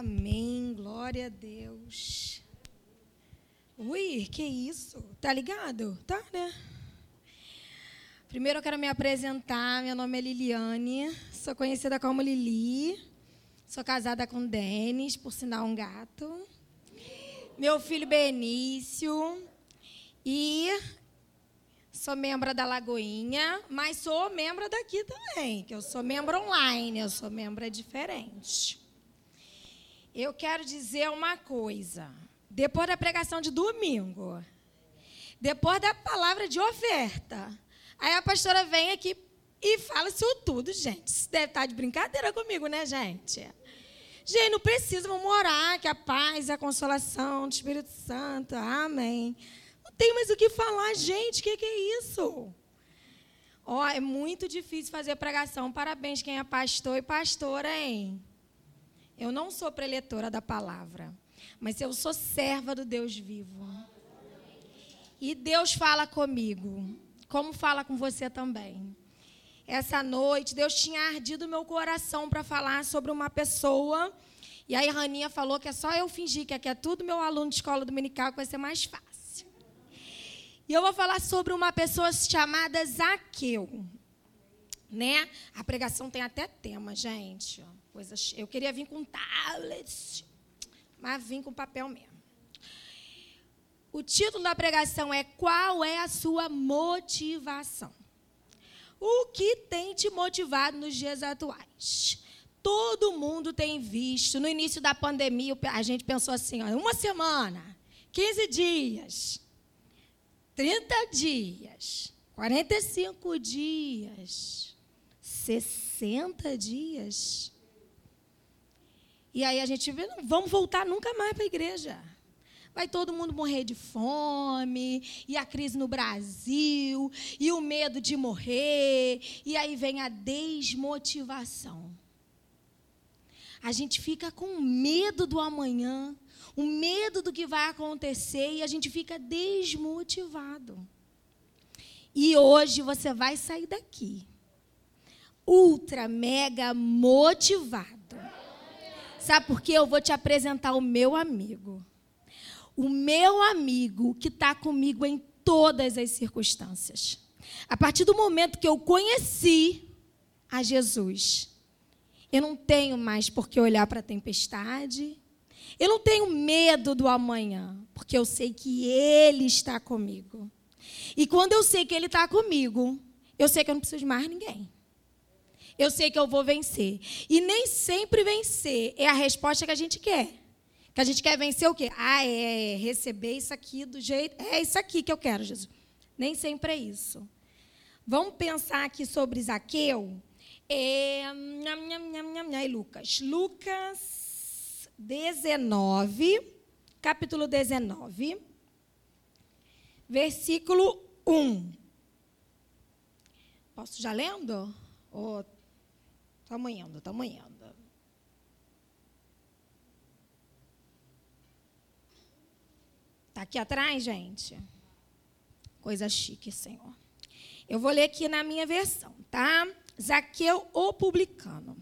Amém. Glória a Deus. Ui, que isso? Tá ligado? Tá, né? Primeiro eu quero me apresentar. Meu nome é Liliane. Sou conhecida como Lili. Sou casada com Denis, por sinal um gato. Meu filho Benício. E sou membro da Lagoinha, mas sou membro daqui também, que eu sou membro online, eu sou membro diferente. Eu quero dizer uma coisa. Depois da pregação de domingo, depois da palavra de oferta, aí a pastora vem aqui e fala isso tudo, gente. Isso deve estar de brincadeira comigo, né, gente? Gente, não precisa, vamos orar, que a paz e a consolação do Espírito Santo, amém. Não tem mais o que falar, gente, o que, que é isso? Ó, oh, é muito difícil fazer pregação. Parabéns quem é pastor e pastora, hein? Eu não sou preletora da palavra, mas eu sou serva do Deus vivo. E Deus fala comigo, como fala com você também. Essa noite, Deus tinha ardido meu coração para falar sobre uma pessoa. E aí, Raninha falou que é só eu fingir que aqui é tudo meu aluno de escola dominical, que vai ser mais fácil. E eu vou falar sobre uma pessoa chamada Zaqueu. Né? A pregação tem até tema, gente. Coisas, eu queria vir com tablet, mas vim com papel mesmo. O título da pregação é Qual é a sua motivação? O que tem te motivado nos dias atuais? Todo mundo tem visto. No início da pandemia, a gente pensou assim: ó, uma semana, 15 dias, 30 dias, 45 dias, 60 dias. E aí a gente vê, não vamos voltar nunca mais para a igreja. Vai todo mundo morrer de fome, e a crise no Brasil, e o medo de morrer, e aí vem a desmotivação. A gente fica com medo do amanhã, o medo do que vai acontecer, e a gente fica desmotivado. E hoje você vai sair daqui ultra, mega motivado Sabe por quê? Eu vou te apresentar o meu amigo. O meu amigo que está comigo em todas as circunstâncias. A partir do momento que eu conheci a Jesus, eu não tenho mais por que olhar para a tempestade. Eu não tenho medo do amanhã, porque eu sei que Ele está comigo. E quando eu sei que Ele está comigo, eu sei que eu não preciso de mais ninguém eu sei que eu vou vencer. E nem sempre vencer é a resposta que a gente quer. Que a gente quer vencer o quê? Ah, é receber isso aqui do jeito. É isso aqui que eu quero, Jesus. Nem sempre é isso. Vamos pensar aqui sobre Zaqueu. É, nham, nham, nham, nham, Lucas. Lucas 19, capítulo 19, versículo 1. Posso já lendo? Ou Estamos indo, estamos indo. Está aqui atrás, gente? Coisa chique, Senhor. Eu vou ler aqui na minha versão, tá? Zaqueu, o publicano.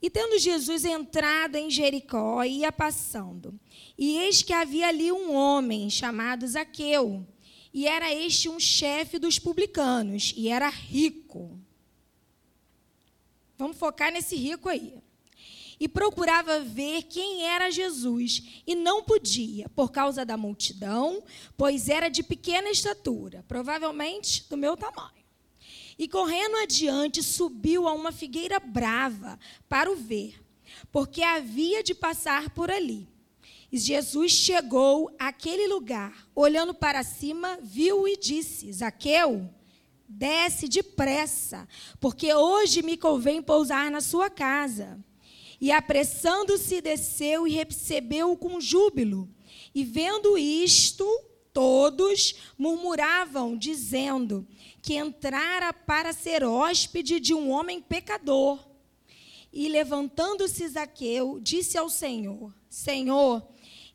E tendo Jesus entrado em Jericó, ia passando. E eis que havia ali um homem chamado Zaqueu. E era este um chefe dos publicanos, e era rico. Vamos focar nesse rico aí. E procurava ver quem era Jesus, e não podia, por causa da multidão, pois era de pequena estatura, provavelmente do meu tamanho. E correndo adiante, subiu a uma figueira brava para o ver, porque havia de passar por ali. E Jesus chegou àquele lugar, olhando para cima, viu e disse: Zaqueu, Desce depressa, porque hoje me convém pousar na sua casa. E apressando-se, desceu e recebeu-o com júbilo. E vendo isto, todos murmuravam, dizendo que entrara para ser hóspede de um homem pecador. E levantando-se Zaqueu, disse ao Senhor: Senhor,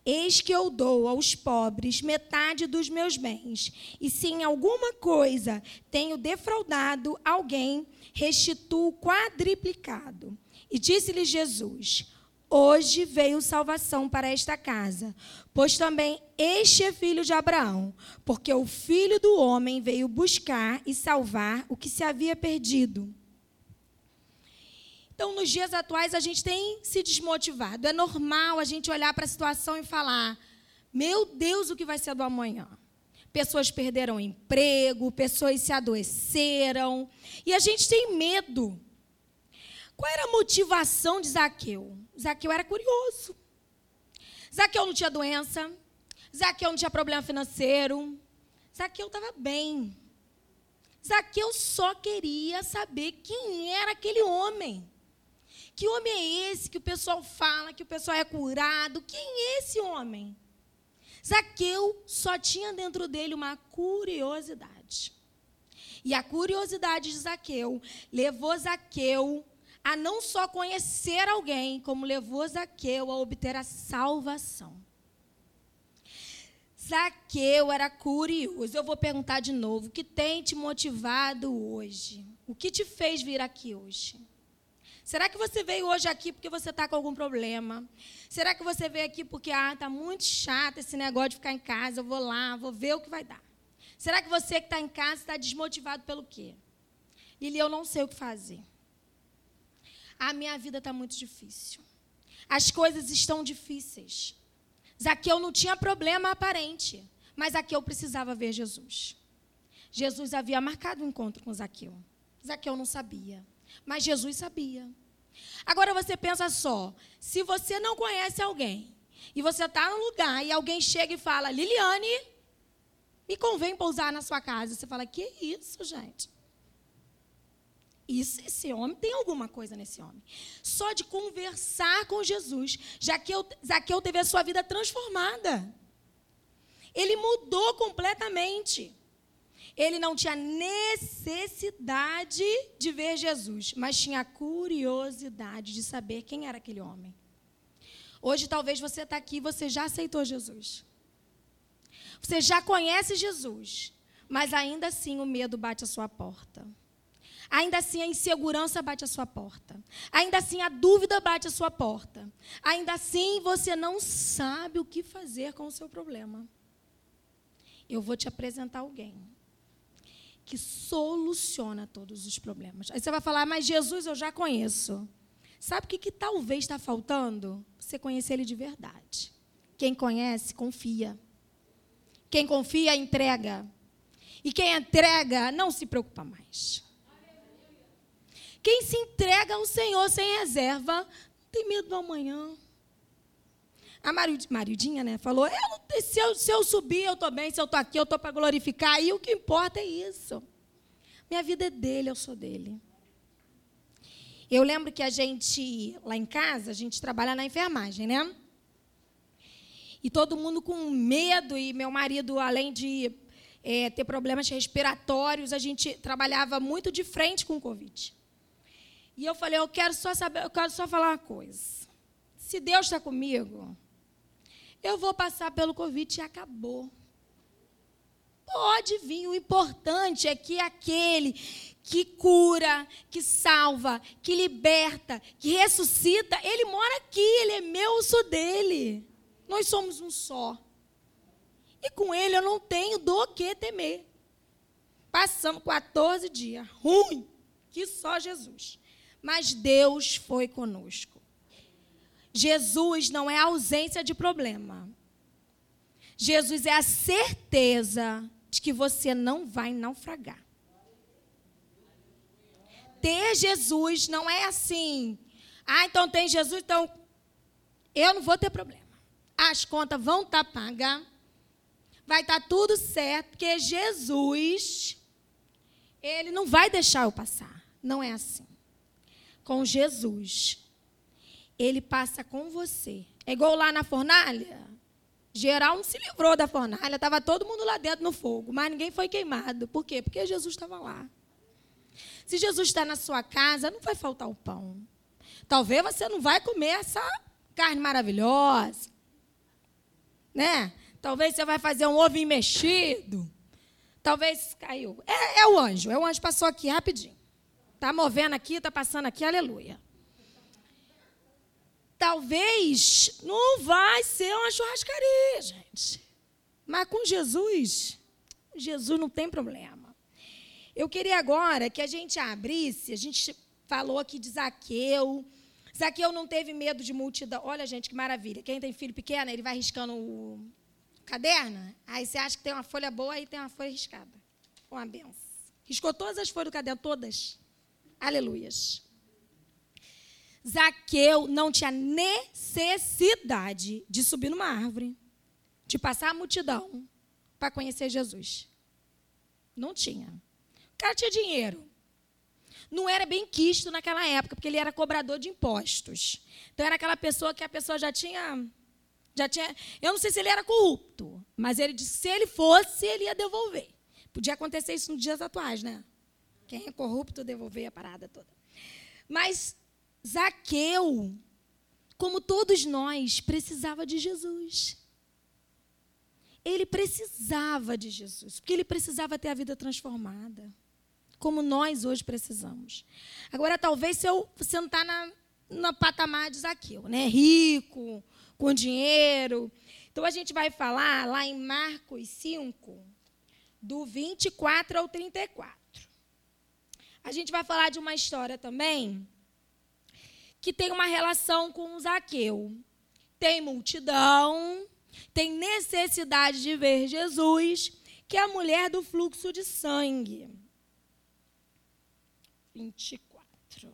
Eis que eu dou aos pobres metade dos meus bens, e se em alguma coisa tenho defraudado alguém, restituo quadriplicado. E disse-lhe Jesus: Hoje veio salvação para esta casa, pois também este é filho de Abraão, porque o filho do homem veio buscar e salvar o que se havia perdido. Então, nos dias atuais, a gente tem se desmotivado. É normal a gente olhar para a situação e falar: meu Deus, o que vai ser do amanhã? Pessoas perderam emprego, pessoas se adoeceram, e a gente tem medo. Qual era a motivação de Zaqueu? Zaqueu era curioso. Zaqueu não tinha doença. Zaqueu não tinha problema financeiro. Zaqueu estava bem. Zaqueu só queria saber quem era aquele homem. Que homem é esse que o pessoal fala, que o pessoal é curado? Quem é esse homem? Zaqueu só tinha dentro dele uma curiosidade. E a curiosidade de Zaqueu levou Zaqueu a não só conhecer alguém, como levou Zaqueu a obter a salvação. Zaqueu era curioso. Eu vou perguntar de novo: o que tem te motivado hoje? O que te fez vir aqui hoje? Será que você veio hoje aqui porque você está com algum problema? Será que você veio aqui porque ah, está muito chato esse negócio de ficar em casa? Eu vou lá, vou ver o que vai dar. Será que você que está em casa está desmotivado pelo quê? Lili, eu não sei o que fazer. A minha vida está muito difícil. As coisas estão difíceis. Zaqueu não tinha problema aparente, mas Zaqueu precisava ver Jesus. Jesus havia marcado um encontro com Zaqueu. Zaqueu não sabia, mas Jesus sabia. Agora você pensa só: se você não conhece alguém e você está num lugar e alguém chega e fala, Liliane, me convém pousar na sua casa. Você fala, que isso, gente? Isso, esse homem, tem alguma coisa nesse homem. Só de conversar com Jesus, Zaqueu, Zaqueu teve a sua vida transformada. Ele mudou completamente. Ele não tinha necessidade de ver Jesus, mas tinha curiosidade de saber quem era aquele homem. Hoje, talvez você está aqui e você já aceitou Jesus. Você já conhece Jesus, mas ainda assim o medo bate à sua porta. Ainda assim, a insegurança bate à sua porta. Ainda assim, a dúvida bate à sua porta. Ainda assim, você não sabe o que fazer com o seu problema. Eu vou te apresentar alguém que soluciona todos os problemas. Aí você vai falar, mas Jesus eu já conheço. Sabe o que, que talvez está faltando? Você conhecer ele de verdade. Quem conhece, confia. Quem confia, entrega. E quem entrega, não se preocupa mais. Quem se entrega ao Senhor sem reserva, não tem medo do amanhã. A Marildinha, né, falou: eu, se, eu, se eu subir, eu estou bem, se eu estou aqui, eu estou para glorificar, e o que importa é isso. Minha vida é dele, eu sou dele. Eu lembro que a gente, lá em casa, a gente trabalha na enfermagem, né? E todo mundo com medo, e meu marido, além de é, ter problemas respiratórios, a gente trabalhava muito de frente com o Covid. E eu falei, eu quero só saber, eu quero só falar uma coisa. Se Deus está comigo, eu vou passar pelo Covid e acabou. Pode vir, o importante é que aquele que cura, que salva, que liberta, que ressuscita, ele mora aqui, ele é meu, eu sou dele. Nós somos um só. E com ele eu não tenho do que temer. Passamos 14 dias, ruim, que só Jesus mas Deus foi conosco. Jesus não é a ausência de problema. Jesus é a certeza de que você não vai naufragar. Ter Jesus não é assim. Ah, então tem Jesus, então eu não vou ter problema. As contas vão estar tá pagas. Vai estar tá tudo certo, porque Jesus, ele não vai deixar eu passar. Não é assim com Jesus, ele passa com você. É igual lá na fornalha. Geral não se livrou da fornalha, estava todo mundo lá dentro no fogo, mas ninguém foi queimado. Por quê? Porque Jesus estava lá. Se Jesus está na sua casa, não vai faltar o pão. Talvez você não vai comer essa carne maravilhosa. Né? Talvez você vai fazer um ovo mexido. Talvez caiu. É, é o anjo. É o anjo passou aqui rapidinho. Está movendo aqui, está passando aqui, aleluia. Talvez não vai ser uma churrascaria, gente. Mas com Jesus, Jesus não tem problema. Eu queria agora que a gente abrisse, a gente falou aqui de Zaqueu. Zaqueu não teve medo de multidão. Olha, gente, que maravilha. Quem tem filho pequeno, ele vai riscando o caderno. Aí você acha que tem uma folha boa, e tem uma folha riscada. Uma benção. Riscou todas as folhas do caderno, todas. Aleluias. Zaqueu não tinha necessidade de subir numa árvore, de passar a multidão para conhecer Jesus. Não tinha. O cara tinha dinheiro. Não era bem quisto naquela época, porque ele era cobrador de impostos. Então era aquela pessoa que a pessoa já tinha já tinha, eu não sei se ele era corrupto, mas ele disse que se ele fosse, ele ia devolver. Podia acontecer isso nos dias atuais, né? Quem é corrupto devolver a parada toda. Mas Zaqueu, como todos nós, precisava de Jesus. Ele precisava de Jesus, porque ele precisava ter a vida transformada, como nós hoje precisamos. Agora, talvez se eu sentar na, na patamar de Zaqueu, né? Rico, com dinheiro. Então a gente vai falar lá em Marcos 5, do 24 ao 34. A gente vai falar de uma história também que tem uma relação com o Zaqueu. Tem multidão, tem necessidade de ver Jesus, que é a mulher do fluxo de sangue. 24.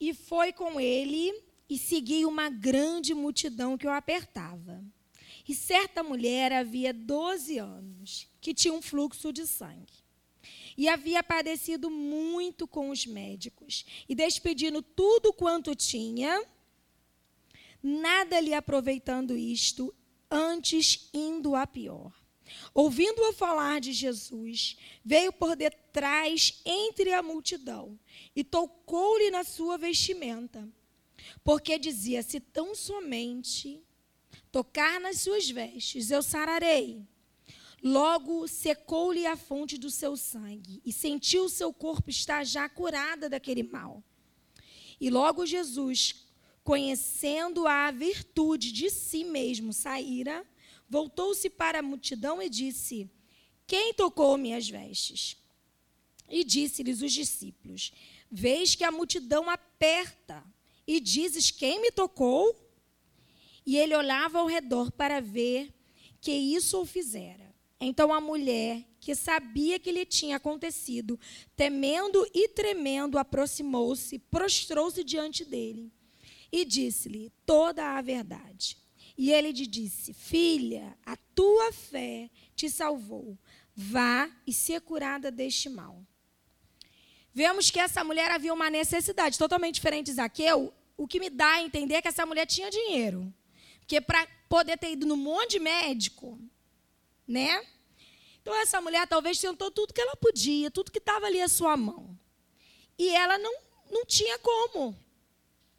E foi com ele e seguiu uma grande multidão que o apertava. E certa mulher havia 12 anos, que tinha um fluxo de sangue e havia padecido muito com os médicos, e despedindo tudo quanto tinha, nada lhe aproveitando isto, antes indo a pior. Ouvindo-o falar de Jesus, veio por detrás entre a multidão e tocou-lhe na sua vestimenta, porque dizia: Se tão somente tocar nas suas vestes, eu sararei. Logo secou-lhe a fonte do seu sangue e sentiu o seu corpo estar já curada daquele mal. E logo Jesus, conhecendo a virtude de si mesmo, saíra, voltou-se para a multidão e disse: Quem tocou minhas vestes? E disse-lhes os discípulos: Vês que a multidão aperta, e dizes: Quem me tocou? E ele olhava ao redor para ver que isso o fizera. Então a mulher, que sabia que lhe tinha acontecido, temendo e tremendo, aproximou-se, prostrou-se diante dele e disse-lhe toda a verdade. E ele lhe disse: Filha, a tua fé te salvou. Vá e se curada deste mal. Vemos que essa mulher havia uma necessidade totalmente diferente de Zaqueu. O que me dá a entender é que essa mulher tinha dinheiro. Porque para poder ter ido no monte médico, né? Então essa mulher talvez tentou tudo que ela podia, tudo que estava ali à sua mão. E ela não, não tinha como.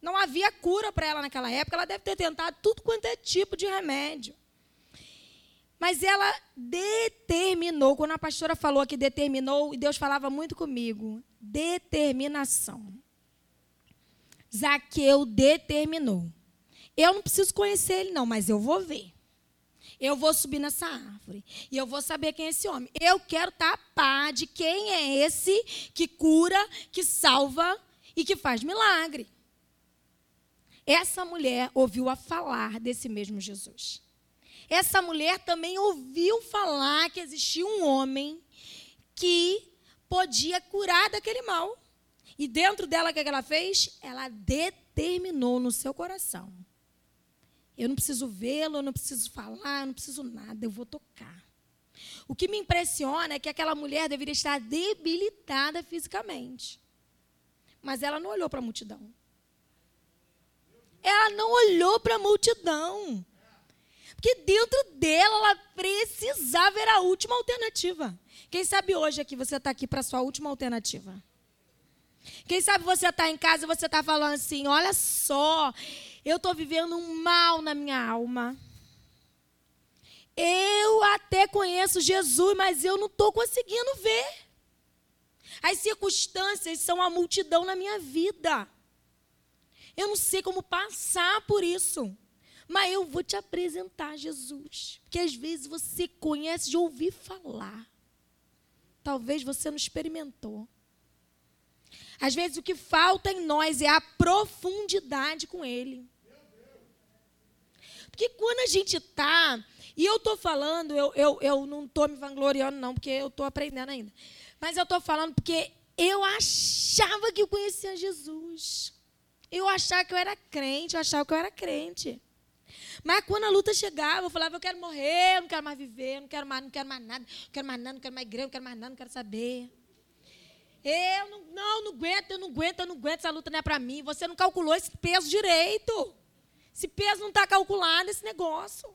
Não havia cura para ela naquela época, ela deve ter tentado tudo quanto é tipo de remédio. Mas ela determinou, quando a pastora falou que determinou, e Deus falava muito comigo, determinação. Zaqueu determinou. Eu não preciso conhecer ele, não, mas eu vou ver. Eu vou subir nessa árvore e eu vou saber quem é esse homem. Eu quero tapar de quem é esse que cura, que salva e que faz milagre. Essa mulher ouviu a falar desse mesmo Jesus. Essa mulher também ouviu falar que existia um homem que podia curar daquele mal. E dentro dela, o que ela fez? Ela determinou no seu coração eu não preciso vê-lo, eu não preciso falar, eu não preciso nada, eu vou tocar. O que me impressiona é que aquela mulher deveria estar debilitada fisicamente. Mas ela não olhou para a multidão. Ela não olhou para a multidão. Porque dentro dela ela precisava, era a última alternativa. Quem sabe hoje aqui você está aqui para a sua última alternativa? Quem sabe você está em casa e você está falando assim: olha só, eu estou vivendo um mal na minha alma. Eu até conheço Jesus, mas eu não estou conseguindo ver. As circunstâncias são a multidão na minha vida. Eu não sei como passar por isso. Mas eu vou te apresentar Jesus. Porque às vezes você conhece de ouvir falar. Talvez você não experimentou. Às vezes o que falta em nós é a profundidade com Ele. Porque quando a gente está, e eu estou falando, eu, eu, eu não estou me vangloriando, não, porque eu estou aprendendo ainda. Mas eu estou falando porque eu achava que eu conhecia Jesus. Eu achava que eu era crente, eu achava que eu era crente. Mas quando a luta chegava, eu falava, eu quero morrer, eu não quero mais viver, eu não quero mais, não quero mais nada, não quero mais nada, não quero mais igreja, não quero mais nada, não quero saber. Eu não, não, não aguento, eu não aguento, eu não aguento, essa luta não é para mim. Você não calculou esse peso direito. Esse peso não está calculado, esse negócio.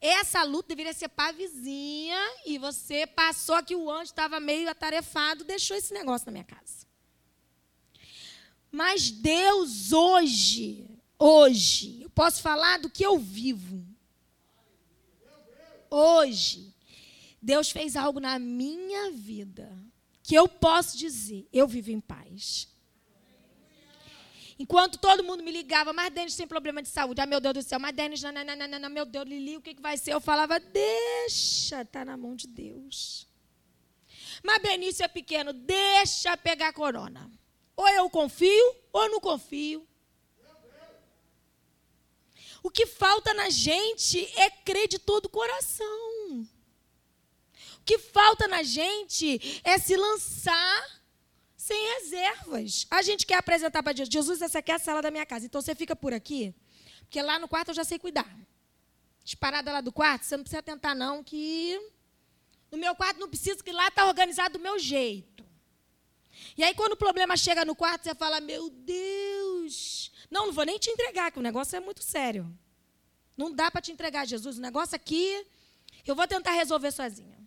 Essa luta deveria ser para a vizinha e você passou que o anjo estava meio atarefado, deixou esse negócio na minha casa. Mas Deus hoje, hoje, eu posso falar do que eu vivo. Hoje, Deus fez algo na minha vida que eu posso dizer, eu vivo em paz. Enquanto todo mundo me ligava, mas Denis tem problema de saúde. Ah, meu Deus do céu, mas Denis, não, meu Deus, Lili, o que, que vai ser? Eu falava, deixa, está na mão de Deus. Mas Benício é pequeno, deixa pegar corona. Ou eu confio, ou não confio. O que falta na gente é crer de todo o coração. Que falta na gente é se lançar sem reservas. A gente quer apresentar para Jesus, Jesus, essa aqui é a sala da minha casa. Então você fica por aqui, porque lá no quarto eu já sei cuidar. Disparada lá do quarto, você não precisa tentar não, que no meu quarto não precisa, que lá está organizado do meu jeito. E aí, quando o problema chega no quarto, você fala: Meu Deus, não, não vou nem te entregar, que o negócio é muito sério. Não dá para te entregar, Jesus. O negócio aqui, eu vou tentar resolver sozinha.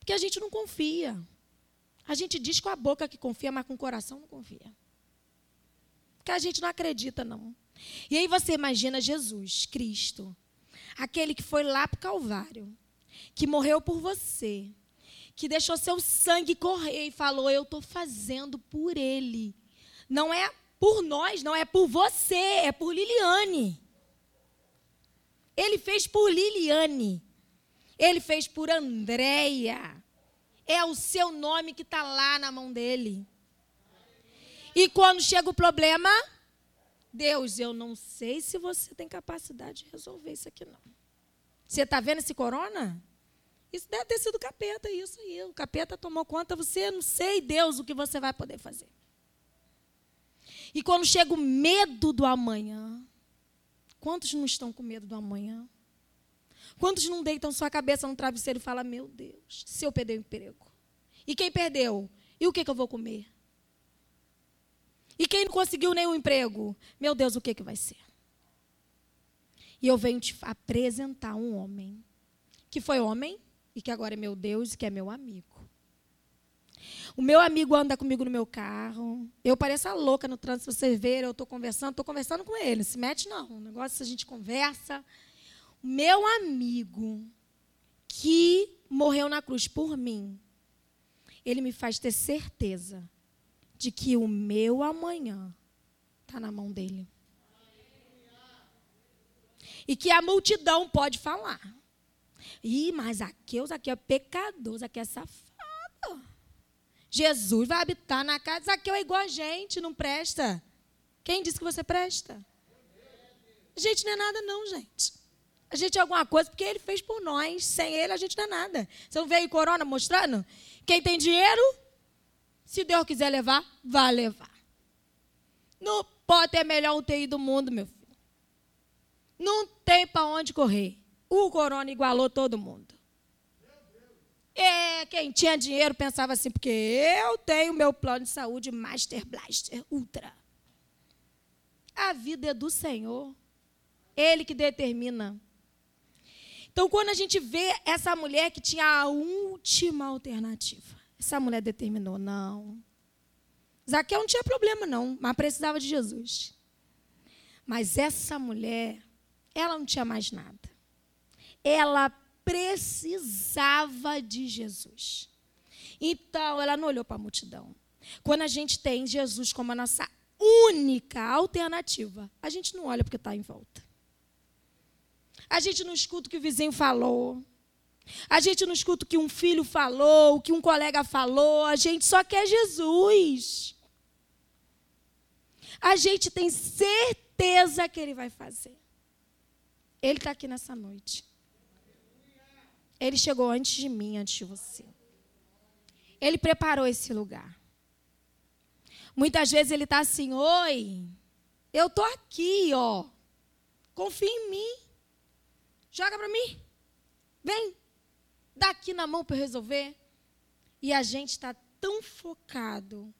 Porque a gente não confia. A gente diz com a boca que confia, mas com o coração não confia. Porque a gente não acredita, não. E aí você imagina Jesus, Cristo, aquele que foi lá para o Calvário, que morreu por você, que deixou seu sangue correr e falou: Eu estou fazendo por ele. Não é por nós, não é por você, é por Liliane. Ele fez por Liliane. Ele fez por Andréia. É o seu nome que está lá na mão dele. E quando chega o problema, Deus, eu não sei se você tem capacidade de resolver isso aqui, não. Você está vendo esse corona? Isso deve ter sido capeta, isso aí. O capeta tomou conta, você não sei, Deus, o que você vai poder fazer. E quando chega o medo do amanhã, quantos não estão com medo do amanhã? Quantos não deitam sua cabeça no travesseiro e falam, meu Deus, se eu perder o emprego? E quem perdeu? E o que, que eu vou comer? E quem não conseguiu nenhum emprego? Meu Deus, o que, que vai ser? E eu venho te apresentar um homem que foi homem, e que agora é meu Deus e que é meu amigo. O meu amigo anda comigo no meu carro. Eu pareço a louca no trânsito, você vê, eu estou conversando, estou conversando com ele. Se mete, não. O negócio a gente conversa. Meu amigo que morreu na cruz por mim, ele me faz ter certeza de que o meu amanhã está na mão dele. E que a multidão pode falar. Ih, mas Zaqueus aqui é pecador, Zaqueu é safado. Jesus vai habitar na casa. Zaqueu é igual a gente, não presta. Quem disse que você presta? Gente não é nada, não, gente. A gente é alguma coisa porque ele fez por nós. Sem ele, a gente não é nada. Você não veio corona mostrando? Quem tem dinheiro, se Deus quiser levar, vai levar. Não pode ter melhor UTI do mundo, meu filho. Não tem para onde correr o corona igualou todo mundo. É, quem tinha dinheiro pensava assim, porque eu tenho meu plano de saúde Master Blaster Ultra. A vida é do Senhor. Ele que determina. Então, quando a gente vê essa mulher que tinha a última alternativa, essa mulher determinou, não. Zaqueu não tinha problema, não, mas precisava de Jesus. Mas essa mulher, ela não tinha mais nada ela precisava de Jesus. Então, ela não olhou para a multidão. Quando a gente tem Jesus como a nossa única alternativa, a gente não olha porque está em volta. A gente não escuta o que o vizinho falou. A gente não escuta o que um filho falou, o que um colega falou. A gente só quer Jesus. A gente tem certeza que Ele vai fazer. Ele está aqui nessa noite. Ele chegou antes de mim, antes de você. Ele preparou esse lugar. Muitas vezes ele está assim: Oi, eu estou aqui, ó. Confia em mim. Joga para mim. Vem. Dá aqui na mão para eu resolver. E a gente está tão focado.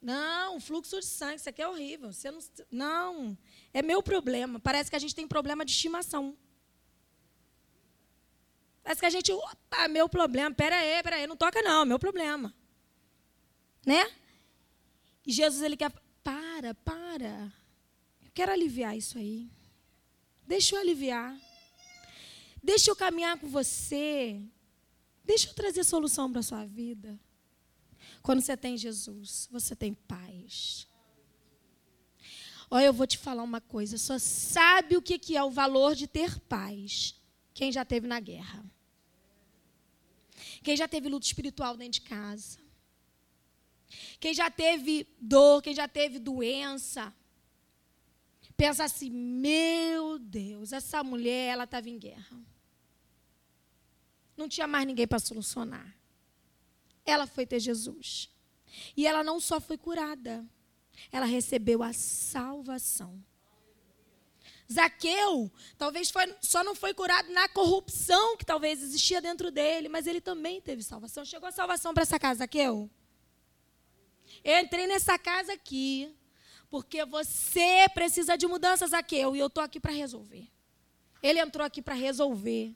Não, fluxo de sangue, isso aqui é horrível. Você não, não, é meu problema. Parece que a gente tem problema de estimação. Parece que a gente, opa, meu problema. Pera aí, pera aí, não toca não, meu problema. Né? E Jesus, ele quer, para, para. Eu quero aliviar isso aí. Deixa eu aliviar. Deixa eu caminhar com você. Deixa eu trazer solução para a sua vida. Quando você tem Jesus, você tem paz. Olha, eu vou te falar uma coisa. Só sabe o que é o valor de ter paz quem já teve na guerra. Quem já teve luta espiritual dentro de casa. Quem já teve dor, quem já teve doença. Pensa assim: meu Deus, essa mulher, ela estava em guerra. Não tinha mais ninguém para solucionar. Ela foi ter Jesus. E ela não só foi curada, ela recebeu a salvação. Zaqueu, talvez foi, só não foi curado na corrupção que talvez existia dentro dele, mas ele também teve salvação. Chegou a salvação para essa casa, Zaqueu? Eu entrei nessa casa aqui, porque você precisa de mudanças, Zaqueu, e eu estou aqui para resolver. Ele entrou aqui para resolver.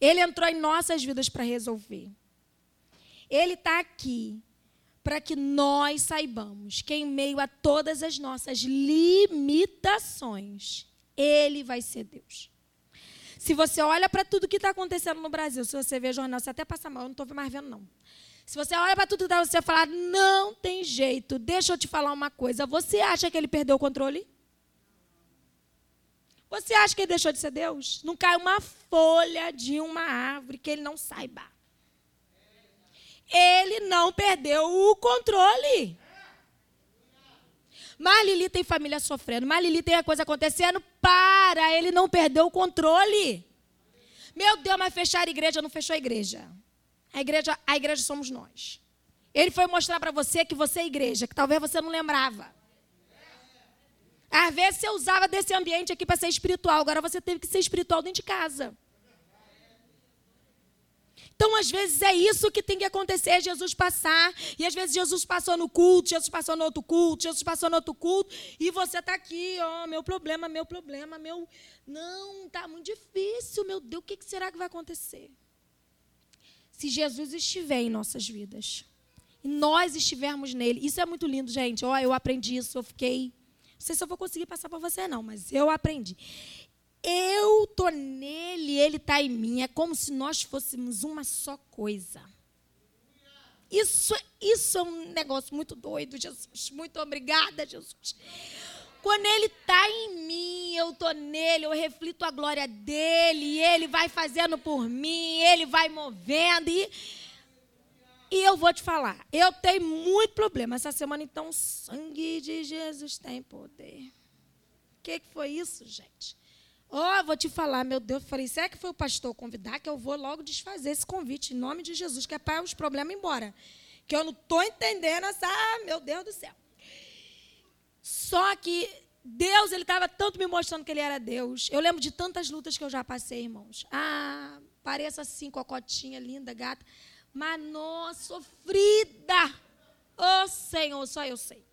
Ele entrou em nossas vidas para resolver. Ele está aqui para que nós saibamos que, em meio a todas as nossas limitações, Ele vai ser Deus. Se você olha para tudo que está acontecendo no Brasil, se você vê jornal, você até passa mal, eu não estou mais vendo, não. Se você olha para tudo que está, você fala, não tem jeito, deixa eu te falar uma coisa. Você acha que ele perdeu o controle? Você acha que ele deixou de ser Deus? Não cai uma folha de uma árvore que ele não saiba ele não perdeu o controle. Mas Lili tem família sofrendo, mas Lili tem a coisa acontecendo. Para, ele não perdeu o controle. Meu Deus, mas fechar a igreja não fechou a igreja. A igreja, a igreja somos nós. Ele foi mostrar para você que você é igreja, que talvez você não lembrava. Às vezes você usava desse ambiente aqui para ser espiritual, agora você teve que ser espiritual dentro de casa. Então, às vezes, é isso que tem que acontecer, é Jesus passar. E às vezes Jesus passou no culto, Jesus passou no outro culto, Jesus passou no outro culto, e você está aqui, ó, meu problema, meu problema, meu. Não, está muito difícil, meu Deus, o que será que vai acontecer? Se Jesus estiver em nossas vidas, e nós estivermos nele, isso é muito lindo, gente. Ó, eu aprendi isso, eu fiquei. Não sei se eu vou conseguir passar para você, não, mas eu aprendi. Eu estou nele, ele está em mim. É como se nós fôssemos uma só coisa. Isso, isso é um negócio muito doido, Jesus. Muito obrigada, Jesus. Quando ele está em mim, eu estou nele, eu reflito a glória dele, ele vai fazendo por mim, ele vai movendo. E, e eu vou te falar, eu tenho muito problema essa semana, então o sangue de Jesus tem poder. O que, que foi isso, gente? Ó, oh, vou te falar, meu Deus, falei, será que foi o pastor convidar que eu vou logo desfazer esse convite em nome de Jesus, que é para os problemas embora. Que eu não estou entendendo essa, ah, meu Deus do céu. Só que Deus, ele estava tanto me mostrando que ele era Deus. Eu lembro de tantas lutas que eu já passei, irmãos. Ah, pareça assim, cocotinha, linda, gata. Mas, nossa, sofrida. Ô, oh, Senhor, só eu sei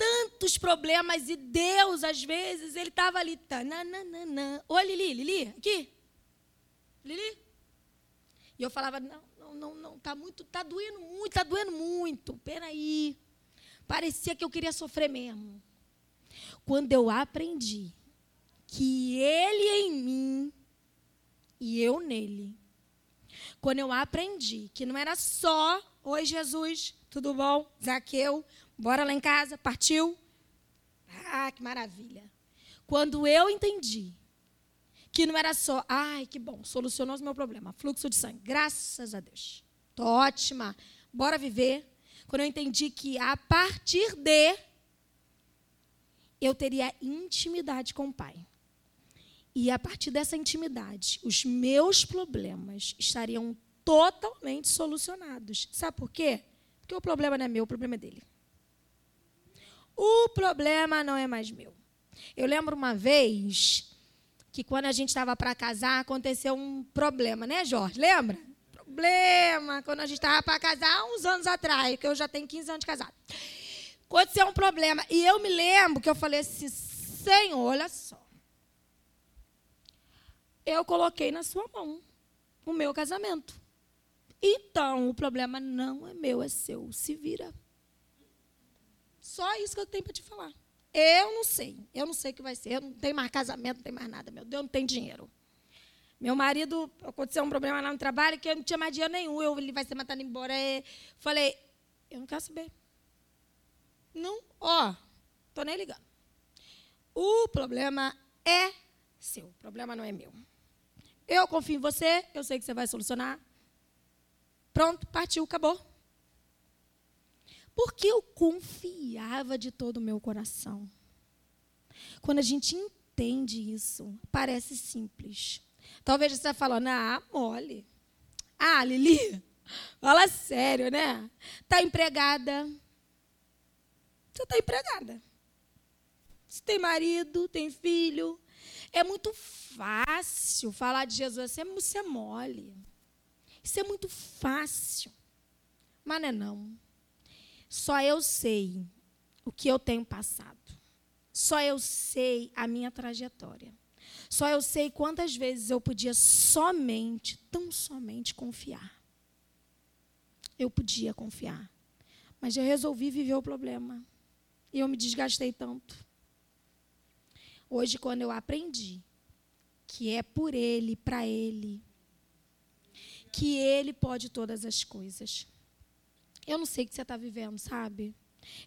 tantos problemas e Deus, às vezes, ele estava ali. Nananana. Oi, Lili, Lili, aqui. Lili? E eu falava, não, não, não, não, tá muito, tá doendo muito, tá doendo muito. Peraí. Parecia que eu queria sofrer mesmo. Quando eu aprendi que ele em mim e eu nele. Quando eu aprendi que não era só, oi Jesus, tudo bom? Zaqueu, bora lá em casa, partiu? Ah, que maravilha. Quando eu entendi que não era só, ai, que bom, solucionou o meu problema, fluxo de sangue, graças a Deus. Tô ótima, bora viver. Quando eu entendi que a partir de eu teria intimidade com o Pai. E a partir dessa intimidade, os meus problemas estariam totalmente solucionados. Sabe por quê? Porque o problema não é meu, o problema é dele. O problema não é mais meu. Eu lembro uma vez que quando a gente estava para casar, aconteceu um problema, né, Jorge? Lembra? Problema, quando a gente estava para casar, uns anos atrás, que eu já tenho 15 anos de casado. Aconteceu um problema. E eu me lembro que eu falei assim, Senhor, olha só. Eu coloquei na sua mão o meu casamento. Então, o problema não é meu, é seu. Se vira. Só isso que eu tenho para te falar. Eu não sei. Eu não sei o que vai ser. Eu não tenho mais casamento, não tenho mais nada. Meu Deus, não tem dinheiro. Meu marido, aconteceu um problema lá no trabalho que eu não tinha mais dinheiro nenhum. Eu, ele vai ser mandado embora. Eu falei, eu não quero saber. Não, ó, tô nem ligando. O problema é seu. O problema não é meu. Eu confio em você, eu sei que você vai solucionar. Pronto, partiu, acabou. Porque eu confiava de todo o meu coração. Quando a gente entende isso, parece simples. Talvez você está falando, ah, mole. Ah, Lili, fala sério, né? Está empregada. Você está empregada. Você tem marido, tem filho. É muito fácil falar de Jesus. Você é mole. Isso é muito fácil. Mas não é não. Só eu sei o que eu tenho passado. Só eu sei a minha trajetória. Só eu sei quantas vezes eu podia somente, tão somente confiar. Eu podia confiar. Mas eu resolvi viver o problema. E eu me desgastei tanto. Hoje, quando eu aprendi que é por Ele, para Ele, que Ele pode todas as coisas, eu não sei o que você está vivendo, sabe?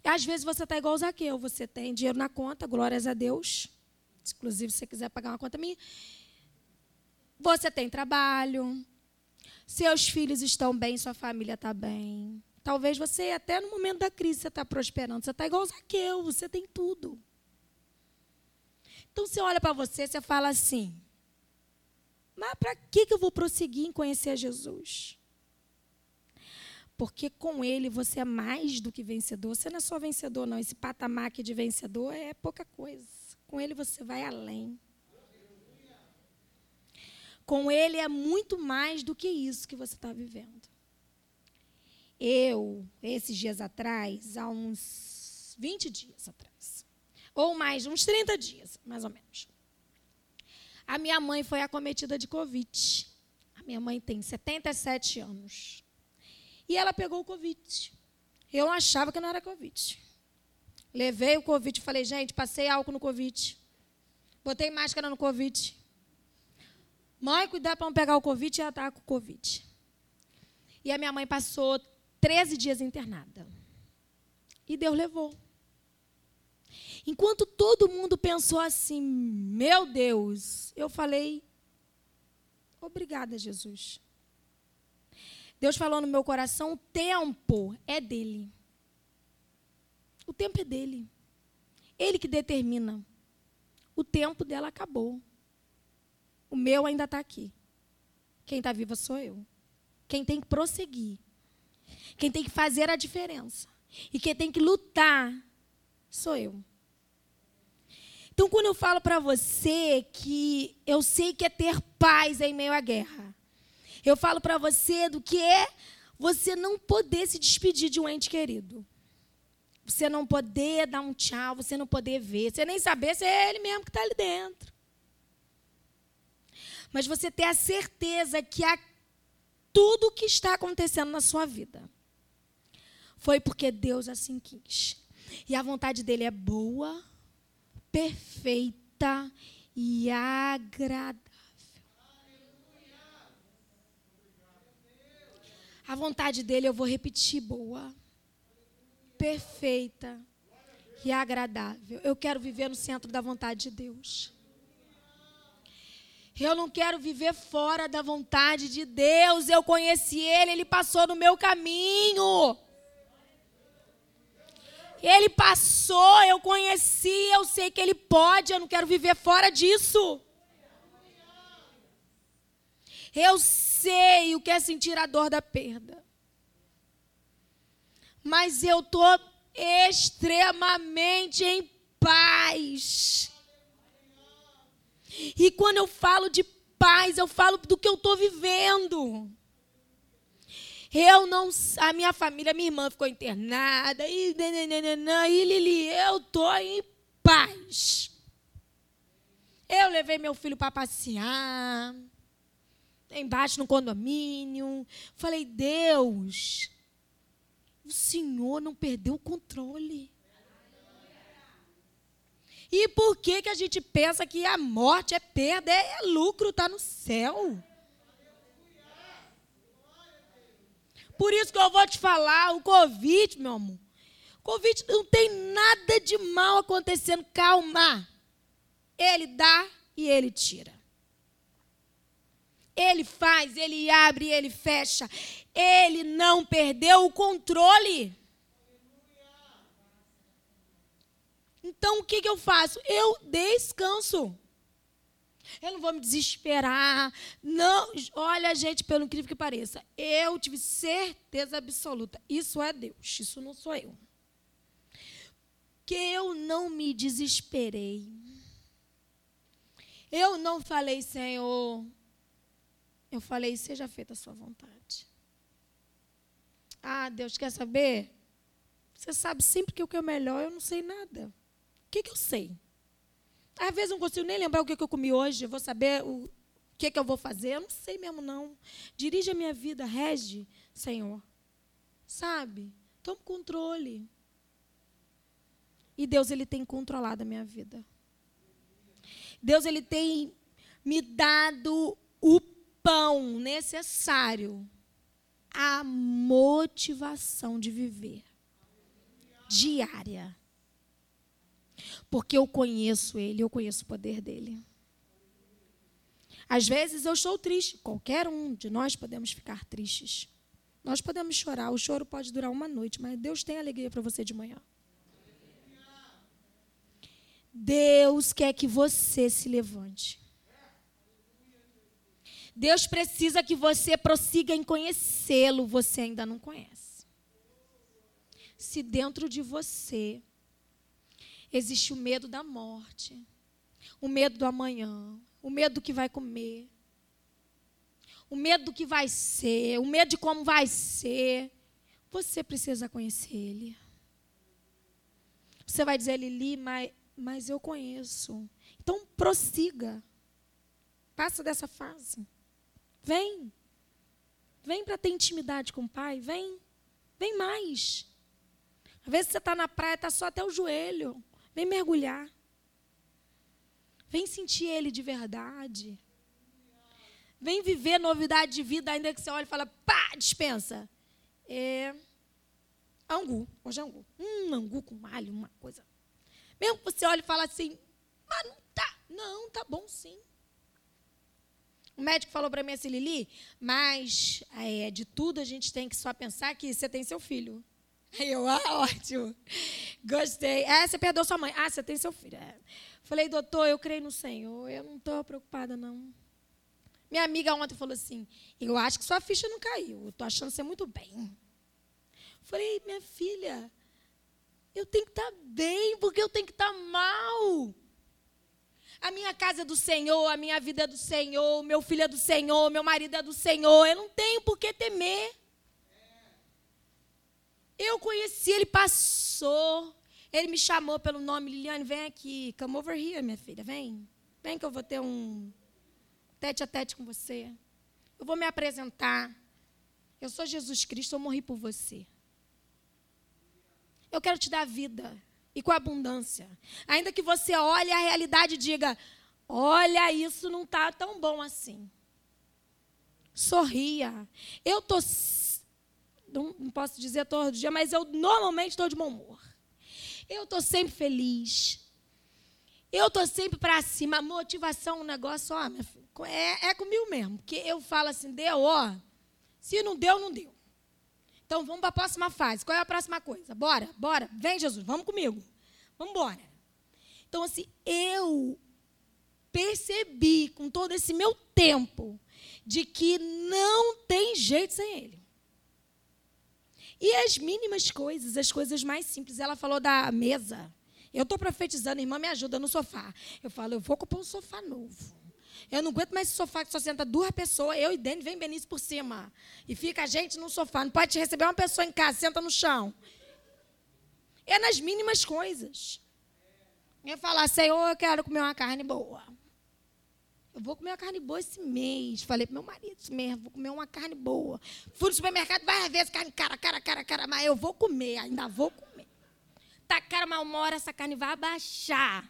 Às vezes você está igual o Zaqueu, você tem dinheiro na conta, glórias a Deus. Inclusive, se você quiser pagar uma conta minha. Você tem trabalho, seus filhos estão bem, sua família está bem. Talvez você, até no momento da crise, você está prosperando. Você está igual o Zaqueu, você tem tudo. Então, você olha para você, você fala assim, mas para que, que eu vou prosseguir em conhecer Jesus? Porque com ele você é mais do que vencedor. Você não é só vencedor, não. Esse patamar aqui de vencedor é pouca coisa. Com ele você vai além. Com ele é muito mais do que isso que você está vivendo. Eu, esses dias atrás, há uns 20 dias atrás, ou mais, uns 30 dias, mais ou menos, a minha mãe foi acometida de Covid. A minha mãe tem 77 anos. E ela pegou o Covid. Eu achava que não era Covid. Levei o Covid falei, gente, passei álcool no Covid. Botei máscara no Covid. Mãe, cuidar para não pegar o Covid e ela estava com o Covid. E a minha mãe passou 13 dias internada. E Deus levou. Enquanto todo mundo pensou assim, meu Deus, eu falei, obrigada, Jesus. Deus falou no meu coração: o tempo é dele. O tempo é dele. Ele que determina. O tempo dela acabou. O meu ainda está aqui. Quem está viva sou eu. Quem tem que prosseguir. Quem tem que fazer a diferença. E quem tem que lutar sou eu. Então, quando eu falo para você que eu sei que é ter paz em meio à guerra, eu falo para você do que é você não poder se despedir de um ente querido. Você não poder dar um tchau, você não poder ver, você nem saber se é ele mesmo que está ali dentro. Mas você ter a certeza que a, tudo o que está acontecendo na sua vida foi porque Deus assim quis. E a vontade dele é boa, perfeita e agradável. A vontade dele eu vou repetir boa, perfeita e agradável. Eu quero viver no centro da vontade de Deus. Eu não quero viver fora da vontade de Deus. Eu conheci Ele, Ele passou no meu caminho. Ele passou, eu conheci, eu sei que Ele pode, eu não quero viver fora disso. Eu sei o que é sentir a dor da perda. Mas eu estou extremamente em paz. E quando eu falo de paz, eu falo do que eu estou vivendo. Eu não, a minha família, minha irmã ficou internada e, nananana, e Lili, eu tô em paz. Eu levei meu filho para passear embaixo no condomínio. Falei, Deus, o Senhor não perdeu o controle. E por que, que a gente pensa que a morte é perda, é, lucro, está no céu? Por isso que eu vou te falar, o Covid, meu amor. Covid não tem nada de mal acontecendo. Calma. Ele dá e ele tira. Ele faz, ele abre, ele fecha. Ele não perdeu o controle. Então o que, que eu faço? Eu descanso. Eu não vou me desesperar. Não, olha, gente, pelo incrível que pareça, eu tive certeza absoluta. Isso é Deus, isso não sou eu. Que eu não me desesperei. Eu não falei, Senhor, eu falei, seja feita a sua vontade. Ah, Deus quer saber? Você sabe sempre que o que é melhor, eu não sei nada. O que, que eu sei? Às vezes não consigo nem lembrar o que, eu comi hoje, eu vou saber o que, que eu vou fazer. Eu não sei mesmo, não. Dirige a minha vida, rege, Senhor. Sabe? Tome controle. E Deus, Ele tem controlado a minha vida. Deus, Ele tem me dado o pão necessário, a motivação de viver diária. Porque eu conheço Ele, eu conheço o poder dele. Às vezes eu estou triste, qualquer um de nós podemos ficar tristes. Nós podemos chorar, o choro pode durar uma noite, mas Deus tem alegria para você de manhã. Deus quer que você se levante. Deus precisa que você prossiga em conhecê-lo, você ainda não conhece. Se dentro de você existe o medo da morte, o medo do amanhã, o medo do que vai comer, o medo do que vai ser, o medo de como vai ser, você precisa conhecer Ele. Você vai dizer, Lili, mas, mas eu conheço. Então prossiga. Passa dessa fase. Vem. Vem para ter intimidade com o Pai. Vem. Vem mais. Às vezes você está na praia, está só até o joelho. Vem mergulhar. Vem sentir Ele de verdade. Vem viver novidade de vida, ainda que você olhe e fala, pá, dispensa. É angu. Hoje é angu. Hum, angu com alho, uma coisa. Mesmo que você olhe e fala assim, mas não tá. Não, tá bom sim. O médico falou para mim assim, Lili, mas é, de tudo a gente tem que só pensar que você tem seu filho. Aí eu, ah, ótimo. Gostei. É, você perdeu sua mãe. Ah, você tem seu filho. É. Falei, doutor, eu creio no Senhor. Eu não estou preocupada, não. Minha amiga ontem falou assim: Eu acho que sua ficha não caiu. Estou achando você muito bem. Falei, minha filha, eu tenho que estar tá bem, porque eu tenho que estar tá mal. A minha casa é do Senhor, a minha vida é do Senhor, meu filho é do Senhor, meu marido é do Senhor. Eu não tenho por que temer. Eu conheci, ele passou. Ele me chamou pelo nome, Liliane, vem aqui. Come over here, minha filha, vem. Vem que eu vou ter um tete a tete com você. Eu vou me apresentar. Eu sou Jesus Cristo, eu morri por você. Eu quero te dar vida e com abundância. Ainda que você olhe a realidade e diga: olha, isso não está tão bom assim. Sorria. Eu estou não, não posso dizer todo dia, mas eu normalmente estou de bom humor. Eu estou sempre feliz. Eu estou sempre para cima. Motivação, um negócio, ó, é, é comigo mesmo. Porque eu falo assim, deu, ó. Se não deu, não deu. Então vamos para a próxima fase. Qual é a próxima coisa? Bora, bora. Vem, Jesus, vamos comigo. Vamos embora. Então, assim, eu percebi com todo esse meu tempo de que não tem jeito sem ele. E as mínimas coisas, as coisas mais simples. Ela falou da mesa. Eu estou profetizando, irmã, me ajuda no sofá. Eu falo, eu vou comprar um sofá novo. Eu não aguento mais esse sofá que só senta duas pessoas. Eu e Dani vem Benício por cima. E fica a gente no sofá. Não pode receber uma pessoa em casa, senta no chão. É nas mínimas coisas. Eu falar, Senhor, eu quero comer uma carne boa. Eu vou comer uma carne boa esse mês. Falei para meu marido esse mês, vou comer uma carne boa. Fui no supermercado várias vezes, carne cara, cara, cara, cara, mas eu vou comer, ainda vou comer. Tá cara, mas uma hora essa carne vai abaixar.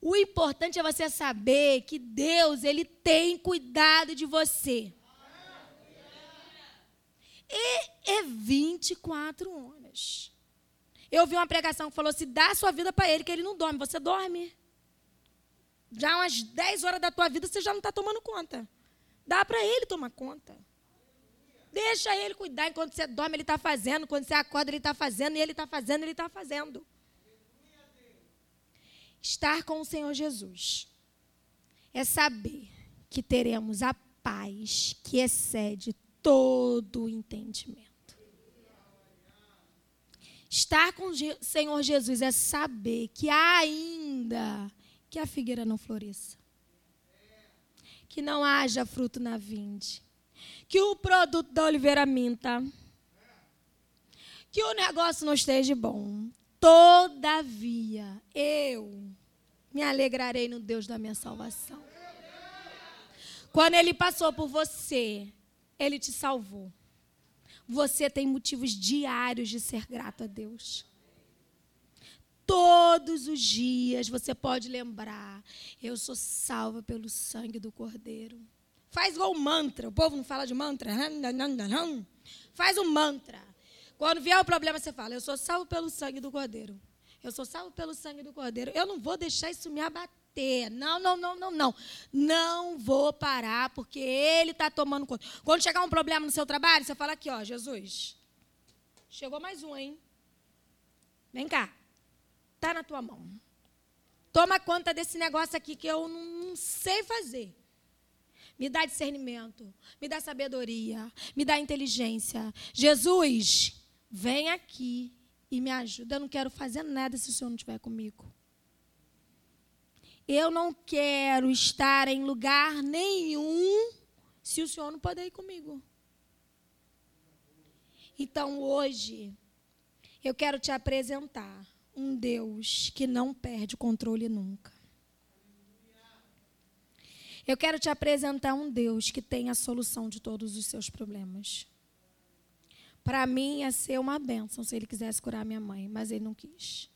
O importante é você saber que Deus, Ele tem cuidado de você. E é 24 horas. Eu vi uma pregação que falou: se dá a sua vida para Ele, que Ele não dorme. Você dorme. Já umas 10 horas da tua vida você já não está tomando conta. Dá para Ele tomar conta. Deixa Ele cuidar. Enquanto você dorme, Ele está fazendo. Quando você acorda, Ele está fazendo. E Ele está fazendo, Ele está fazendo estar com o Senhor Jesus é saber que teremos a paz que excede todo o entendimento. Estar com o Senhor Jesus é saber que ainda que a figueira não floresça, que não haja fruto na vinde, que o produto da oliveira minta, que o negócio não esteja bom, Todavia, eu me alegrarei no Deus da minha salvação. Quando ele passou por você, ele te salvou. Você tem motivos diários de ser grato a Deus. Todos os dias você pode lembrar: eu sou salva pelo sangue do Cordeiro. Faz igual mantra. O povo não fala de mantra. Faz um mantra. Quando vier o problema, você fala: Eu sou salvo pelo sangue do Cordeiro. Eu sou salvo pelo sangue do Cordeiro. Eu não vou deixar isso me abater. Não, não, não, não, não. Não vou parar, porque Ele está tomando conta. Quando chegar um problema no seu trabalho, você fala aqui, ó, Jesus. Chegou mais um, hein? Vem cá. Está na tua mão. Toma conta desse negócio aqui que eu não sei fazer. Me dá discernimento, me dá sabedoria, me dá inteligência. Jesus, Vem aqui e me ajuda. Eu não quero fazer nada se o Senhor não estiver comigo. Eu não quero estar em lugar nenhum se o Senhor não puder ir comigo. Então hoje, eu quero te apresentar um Deus que não perde o controle nunca. Eu quero te apresentar um Deus que tem a solução de todos os seus problemas. Para mim ia ser uma bênção se ele quisesse curar minha mãe, mas ele não quis.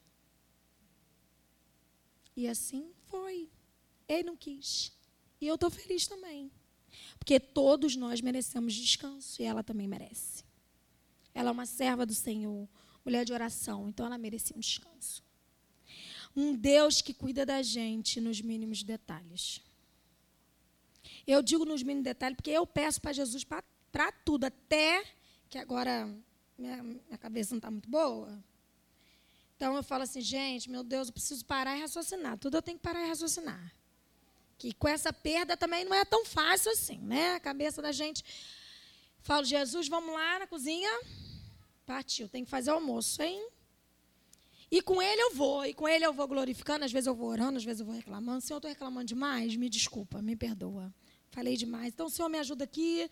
E assim foi. Ele não quis. E eu estou feliz também. Porque todos nós merecemos descanso e ela também merece. Ela é uma serva do Senhor, mulher de oração, então ela merecia um descanso. Um Deus que cuida da gente nos mínimos detalhes. Eu digo nos mínimos detalhes porque eu peço para Jesus para tudo, até que agora minha, minha cabeça não está muito boa. Então eu falo assim, gente, meu Deus, eu preciso parar e raciocinar. Tudo eu tenho que parar e raciocinar. Que com essa perda também não é tão fácil assim, né? A cabeça da gente. Falo, Jesus, vamos lá na cozinha. Partiu, tem que fazer almoço, hein? E com ele eu vou, e com ele eu vou glorificando, às vezes eu vou orando, às vezes eu vou reclamando. Se eu estou reclamando demais, me desculpa, me perdoa. Falei demais. Então, Senhor me ajuda aqui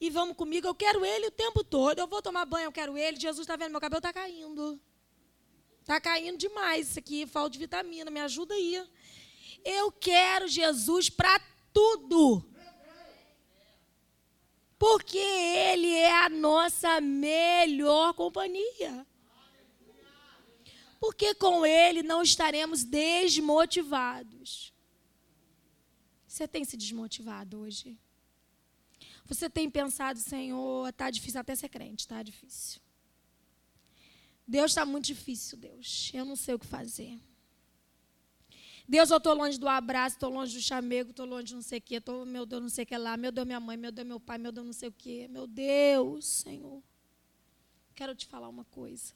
e vamos comigo. Eu quero ele o tempo todo. Eu vou tomar banho, eu quero ele. Jesus está vendo, meu cabelo está caindo. Está caindo demais isso aqui, falta de vitamina, me ajuda aí. Eu quero Jesus para tudo. Porque Ele é a nossa melhor companhia. Porque com Ele não estaremos desmotivados. Você tem se desmotivado hoje? Você tem pensado, Senhor, tá difícil até ser crente, tá difícil. Deus está muito difícil, Deus. Eu não sei o que fazer. Deus, eu estou longe do abraço, estou longe do chamego, estou longe de não sei o quê, tô, meu Deus, não sei o que lá, meu Deus, minha mãe, meu Deus, meu pai, meu Deus, não sei o quê. Meu Deus, Senhor. Quero te falar uma coisa.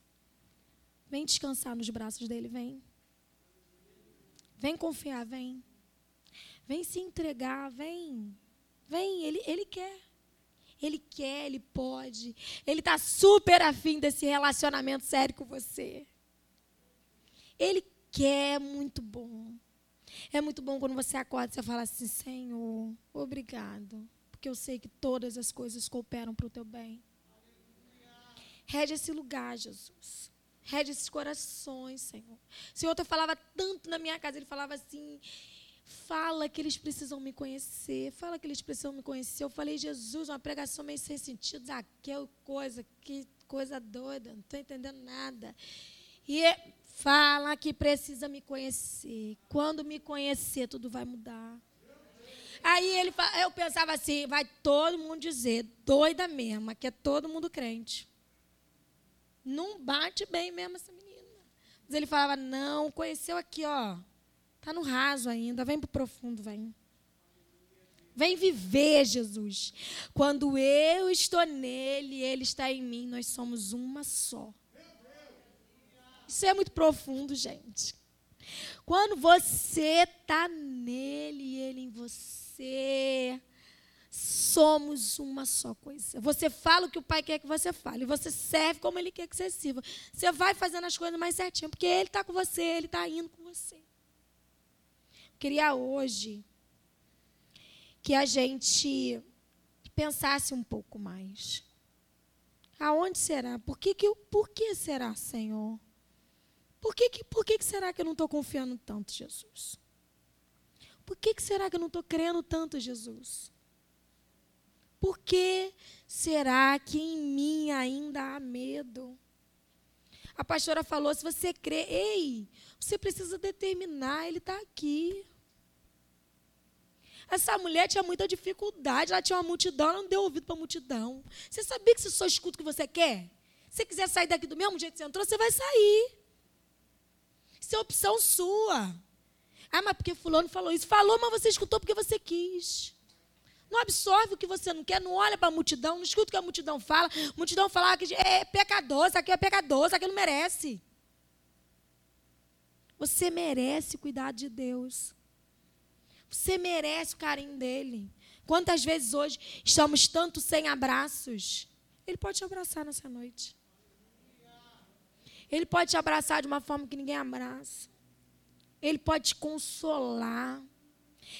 Vem descansar nos braços dele, vem. Vem confiar, vem. Vem se entregar, vem. Vem, ele, ele quer. Ele quer, ele pode. Ele está super afim desse relacionamento sério com você. Ele quer, é muito bom. É muito bom quando você acorda e você fala assim: Senhor, obrigado. Porque eu sei que todas as coisas cooperam para o teu bem. Rede esse lugar, Jesus. Rede esses corações, Senhor. O Senhor eu falava tanto na minha casa, ele falava assim: Fala que eles precisam me conhecer. Fala que eles precisam me conhecer. Eu falei, Jesus, uma pregação meio sem sentido. Que coisa, que coisa doida. Não estou entendendo nada. E é, fala que precisa me conhecer. Quando me conhecer, tudo vai mudar. Aí ele, eu pensava assim, vai todo mundo dizer, doida mesmo, que é todo mundo crente. Não bate bem mesmo essa menina. Mas ele falava, não, conheceu aqui, ó. Está no raso ainda, vem para o profundo, vem. Vem viver, Jesus. Quando eu estou nele, ele está em mim, nós somos uma só. Isso é muito profundo, gente. Quando você está nele e ele em você, somos uma só coisa. Você fala o que o Pai quer que você fale, você serve como Ele quer que você sirva. Você vai fazendo as coisas mais certinho, porque Ele está com você, Ele está indo com você queria hoje que a gente pensasse um pouco mais. Aonde será? Por que, que, por que será, Senhor? Por que, que, por que, que será que eu não estou confiando tanto, Jesus? Por que, que será que eu não estou crendo tanto, Jesus? Por que será que em mim ainda há medo? A pastora falou: se você crê, ei, você precisa determinar, ele está aqui. Essa mulher tinha muita dificuldade, ela tinha uma multidão, ela não deu ouvido para a multidão. Você sabia que se só escuta o que você quer? Se você quiser sair daqui do mesmo jeito que você entrou, você vai sair. Isso é opção sua. Ah, mas porque fulano falou isso. Falou, mas você escutou porque você quis. Não absorve o que você não quer, não olha para a multidão, não escuta o que a multidão fala. A multidão fala que é pecador, isso aqui é pecador, isso aqui não merece. Você merece cuidado de Deus. Você merece o carinho dele. Quantas vezes hoje estamos tanto sem abraços? Ele pode te abraçar nessa noite. Ele pode te abraçar de uma forma que ninguém abraça. Ele pode te consolar.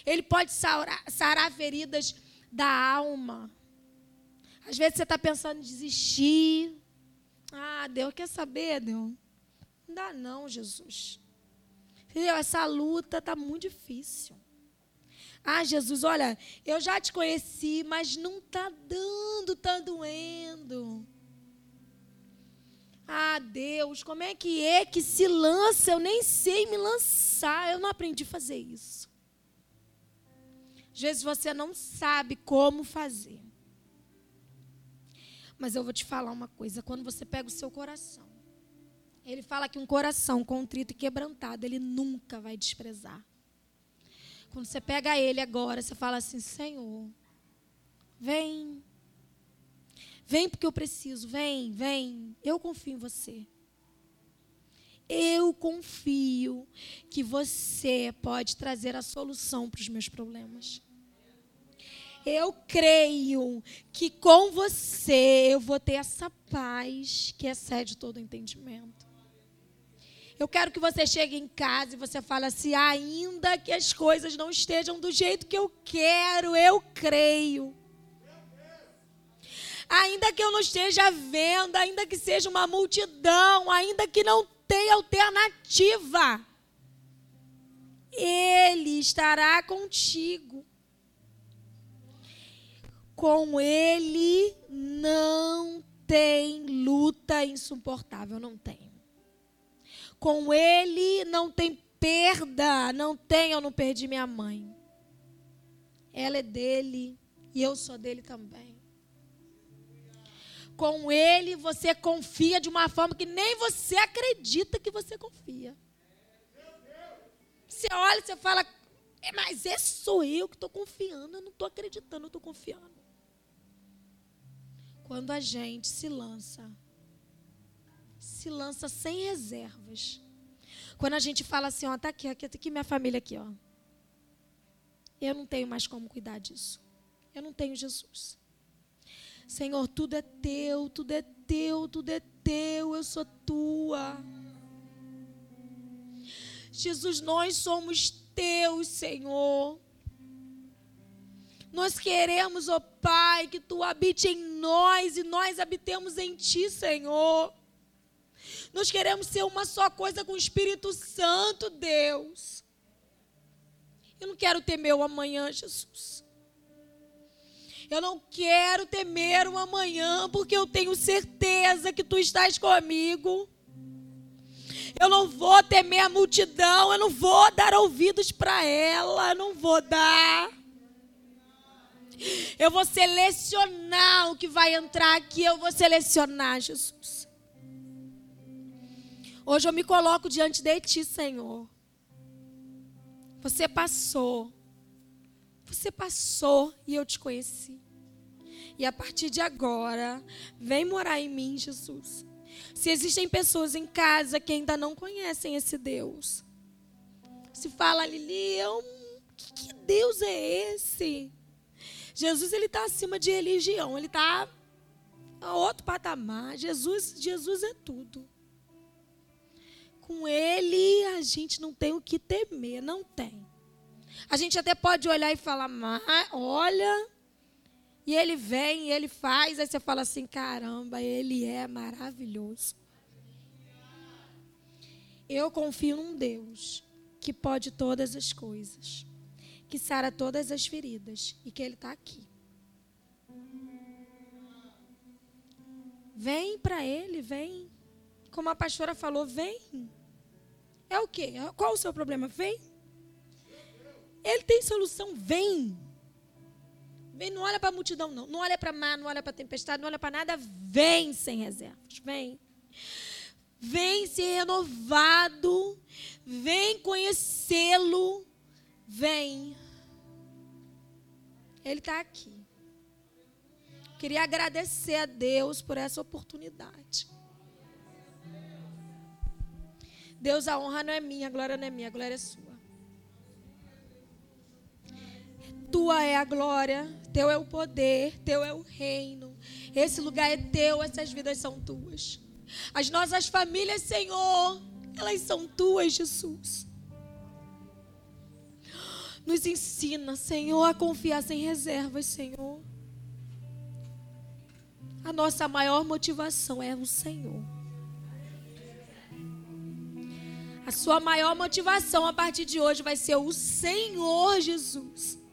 Ele pode sarar, sarar feridas da alma. Às vezes você está pensando em desistir. Ah, Deus quer saber, Deus? Não dá não, Jesus. Entendeu? Essa luta está muito difícil. Ah, Jesus, olha, eu já te conheci, mas não está dando, está doendo. Ah, Deus, como é que é que se lança? Eu nem sei me lançar, eu não aprendi a fazer isso. Às vezes você não sabe como fazer. Mas eu vou te falar uma coisa: quando você pega o seu coração, ele fala que um coração contrito e quebrantado, ele nunca vai desprezar. Quando você pega ele agora, você fala assim: Senhor, vem. Vem porque eu preciso. Vem, vem. Eu confio em você. Eu confio que você pode trazer a solução para os meus problemas. Eu creio que com você eu vou ter essa paz que excede todo entendimento. Eu quero que você chegue em casa e você fale assim: ainda que as coisas não estejam do jeito que eu quero, eu creio. Ainda que eu não esteja vendo, ainda que seja uma multidão, ainda que não tenha alternativa, Ele estará contigo. Com Ele não tem luta insuportável, não tem. Com ele não tem perda, não tem, eu não perdi minha mãe. Ela é dele, E eu sou dele também. Com ele você confia de uma forma que nem você acredita que você confia. Você olha e você fala, é, mas esse sou eu que estou confiando, eu não estou acreditando, eu estou confiando. Quando a gente se lança, se lança sem reservas. Quando a gente fala assim, ó, tá aqui, aqui, tá aqui minha família aqui, ó. Eu não tenho mais como cuidar disso. Eu não tenho Jesus. Senhor, tudo é teu, tudo é teu, tudo é teu, eu sou tua. Jesus, nós somos teus, Senhor. Nós queremos, ó Pai, que tu habite em nós e nós habitemos em ti, Senhor. Nós queremos ser uma só coisa com o Espírito Santo, Deus. Eu não quero temer o amanhã, Jesus. Eu não quero temer o amanhã, porque eu tenho certeza que tu estás comigo. Eu não vou temer a multidão, eu não vou dar ouvidos para ela, eu não vou dar. Eu vou selecionar o que vai entrar aqui, eu vou selecionar, Jesus. Hoje eu me coloco diante de ti, Senhor. Você passou. Você passou e eu te conheci. E a partir de agora, vem morar em mim, Jesus. Se existem pessoas em casa que ainda não conhecem esse Deus, se fala, Lili, que, que Deus é esse? Jesus ele está acima de religião, ele está a outro patamar. Jesus, Jesus é tudo. Com ele a gente não tem o que temer, não tem. A gente até pode olhar e falar, olha, e ele vem, e ele faz, aí você fala assim, caramba, ele é maravilhoso. Eu confio num Deus que pode todas as coisas que sara todas as feridas e que Ele está aqui. Vem para Ele, vem. Como a pastora falou, vem. É o quê? Qual o seu problema? Vem. Ele tem solução, vem. Vem, não olha para a multidão, não. Não olha para mar, não olha para a tempestade, não olha para nada. Vem sem reservas. Vem. Vem ser renovado. Vem conhecê-lo. Vem. Ele está aqui. Queria agradecer a Deus por essa oportunidade. Deus, a honra não é minha, a glória não é minha, a glória é sua. Tua é a glória, teu é o poder, teu é o reino. Esse lugar é teu, essas vidas são tuas. As nossas famílias, Senhor, elas são tuas, Jesus. Nos ensina, Senhor, a confiar sem reservas, Senhor. A nossa maior motivação é o Senhor. A sua maior motivação a partir de hoje vai ser o Senhor Jesus.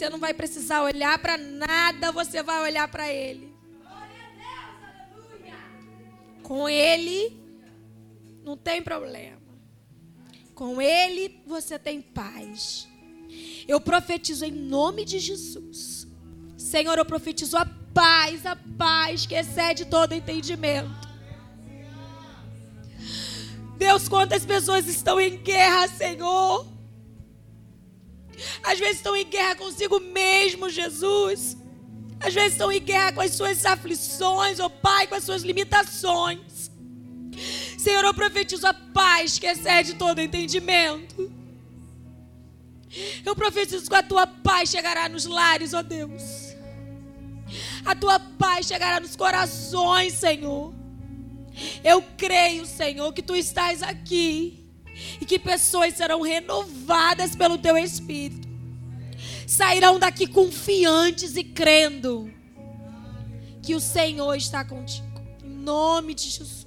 Você não vai precisar olhar para nada, você vai olhar para Ele. Com Ele não tem problema. Com Ele você tem paz. Eu profetizo em nome de Jesus. Senhor, eu profetizo a paz, a paz que excede todo entendimento. Deus, quantas pessoas estão em guerra, Senhor? Às vezes estão em guerra consigo mesmo, Jesus. Às vezes estão em guerra com as suas aflições, ó oh Pai, com as suas limitações. Senhor, eu profetizo a paz que excede todo entendimento. Eu profetizo que a tua paz chegará nos lares, ó Deus. A tua paz chegará nos corações, Senhor. Eu creio, Senhor, que tu estás aqui e que pessoas serão renovadas pelo teu Espírito. Sairão daqui confiantes e crendo que o Senhor está contigo. Em nome de Jesus.